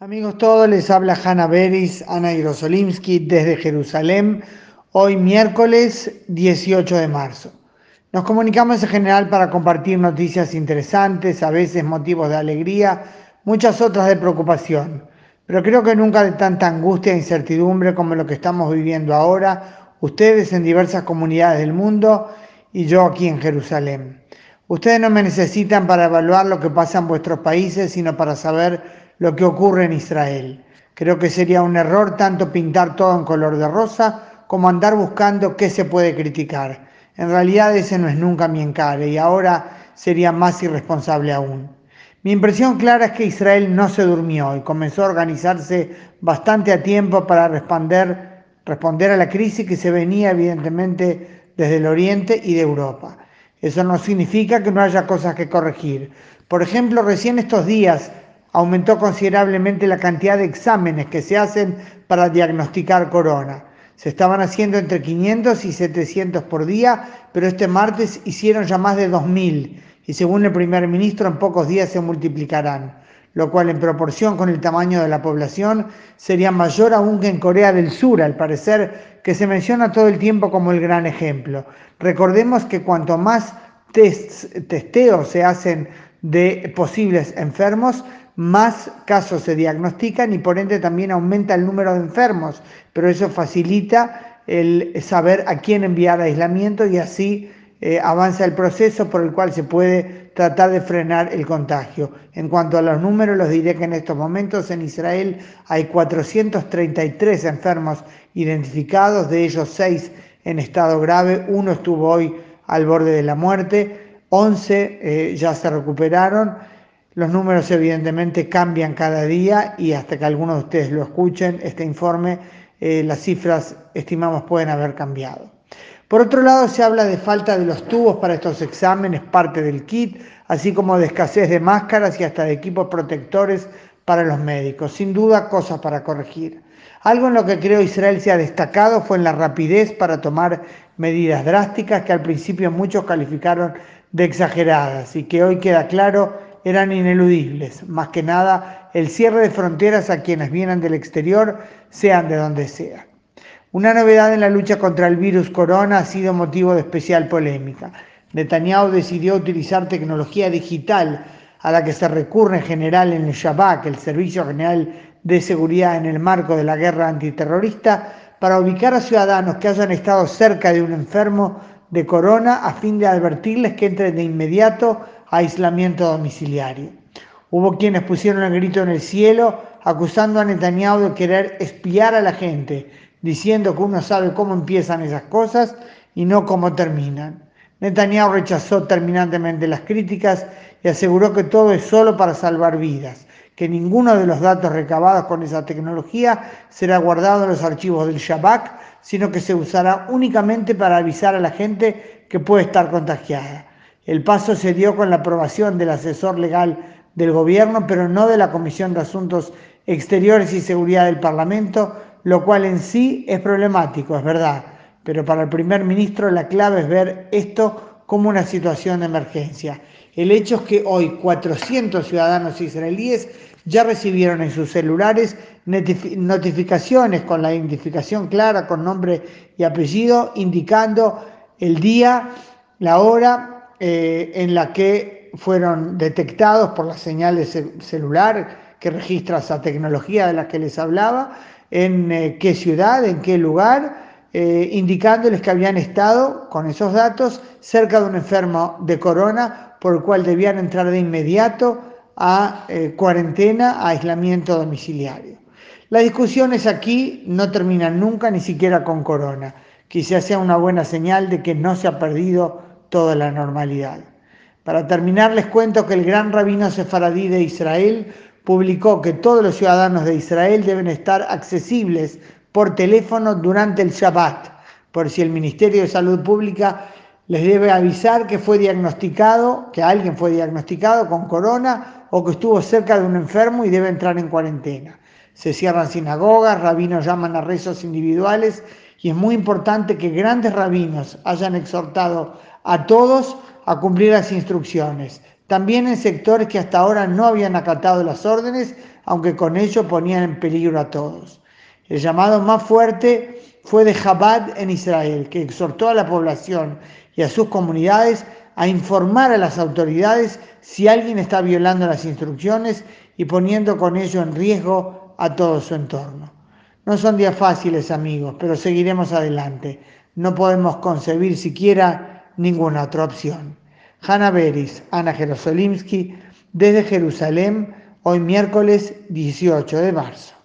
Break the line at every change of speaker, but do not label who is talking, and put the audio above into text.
Amigos todos, les habla Hanna Beris, Ana Jerosolimsky desde Jerusalén, hoy miércoles 18 de marzo. Nos comunicamos en general para compartir noticias interesantes, a veces motivos de alegría, muchas otras de preocupación, pero creo que nunca de tanta angustia e incertidumbre como lo que estamos viviendo ahora, ustedes en diversas comunidades del mundo y yo aquí en Jerusalén. Ustedes no me necesitan para evaluar lo que pasa en vuestros países, sino para saber lo que ocurre en Israel. Creo que sería un error tanto pintar todo en color de rosa como andar buscando qué se puede criticar. En realidad ese no es nunca mi encare y ahora sería más irresponsable aún. Mi impresión clara es que Israel no se durmió y comenzó a organizarse bastante a tiempo para responder, responder a la crisis que se venía evidentemente desde el Oriente y de Europa. Eso no significa que no haya cosas que corregir. Por ejemplo, recién estos días aumentó considerablemente la cantidad de exámenes que se hacen para diagnosticar corona. Se estaban haciendo entre 500 y 700 por día, pero este martes hicieron ya más de 2.000 y según el primer ministro en pocos días se multiplicarán, lo cual en proporción con el tamaño de la población sería mayor aún que en Corea del Sur, al parecer, que se menciona todo el tiempo como el gran ejemplo. Recordemos que cuanto más testeos se hacen de posibles enfermos, más casos se diagnostican y por ende también aumenta el número de enfermos, pero eso facilita el saber a quién enviar aislamiento y así eh, avanza el proceso por el cual se puede tratar de frenar el contagio. En cuanto a los números, los diré que en estos momentos en Israel hay 433 enfermos identificados, de ellos 6 en estado grave, uno estuvo hoy al borde de la muerte, 11 eh, ya se recuperaron los números evidentemente cambian cada día y hasta que algunos de ustedes lo escuchen, este informe, eh, las cifras estimamos pueden haber cambiado. Por otro lado, se habla de falta de los tubos para estos exámenes, parte del kit, así como de escasez de máscaras y hasta de equipos protectores para los médicos. Sin duda, cosas para corregir. Algo en lo que creo Israel se ha destacado fue en la rapidez para tomar medidas drásticas que al principio muchos calificaron de exageradas y que hoy queda claro eran ineludibles, más que nada el cierre de fronteras a quienes vienen del exterior, sean de donde sea. Una novedad en la lucha contra el virus corona ha sido motivo de especial polémica. Netanyahu decidió utilizar tecnología digital a la que se recurre en general en el Shabak, el Servicio General de Seguridad en el marco de la guerra antiterrorista, para ubicar a ciudadanos que hayan estado cerca de un enfermo de corona a fin de advertirles que entren de inmediato aislamiento domiciliario. Hubo quienes pusieron el grito en el cielo acusando a Netanyahu de querer espiar a la gente, diciendo que uno sabe cómo empiezan esas cosas y no cómo terminan. Netanyahu rechazó terminantemente las críticas y aseguró que todo es solo para salvar vidas, que ninguno de los datos recabados con esa tecnología será guardado en los archivos del Shabak, sino que se usará únicamente para avisar a la gente que puede estar contagiada. El paso se dio con la aprobación del asesor legal del gobierno, pero no de la Comisión de Asuntos Exteriores y Seguridad del Parlamento, lo cual en sí es problemático, es verdad, pero para el primer ministro la clave es ver esto como una situación de emergencia. El hecho es que hoy 400 ciudadanos israelíes ya recibieron en sus celulares notificaciones con la identificación clara, con nombre y apellido, indicando el día, la hora eh, en la que fueron detectados por la señal de celular que registra esa tecnología de la que les hablaba, en eh, qué ciudad, en qué lugar, eh, indicándoles que habían estado con esos datos cerca de un enfermo de corona por el cual debían entrar de inmediato a cuarentena, a aislamiento domiciliario. Las discusiones aquí no terminan nunca, ni siquiera con corona. Quizás sea una buena señal de que no se ha perdido toda la normalidad. Para terminar, les cuento que el gran rabino sefaradí de Israel publicó que todos los ciudadanos de Israel deben estar accesibles por teléfono durante el Shabbat, por si el Ministerio de Salud Pública les debe avisar que fue diagnosticado, que alguien fue diagnosticado con corona o que estuvo cerca de un enfermo y debe entrar en cuarentena. Se cierran sinagogas, rabinos llaman a rezos individuales y es muy importante que grandes rabinos hayan exhortado a todos a cumplir las instrucciones. también en sectores que hasta ahora no habían acatado las órdenes, aunque con ello ponían en peligro a todos. El llamado más fuerte fue de Chabad en Israel, que exhortó a la población y a sus comunidades a informar a las autoridades si alguien está violando las instrucciones y poniendo con ello en riesgo a todo su entorno. No son días fáciles, amigos, pero seguiremos adelante. No podemos concebir siquiera ninguna otra opción. Hanna Beris, Ana Jerosolimsky, desde Jerusalén, hoy miércoles 18 de marzo.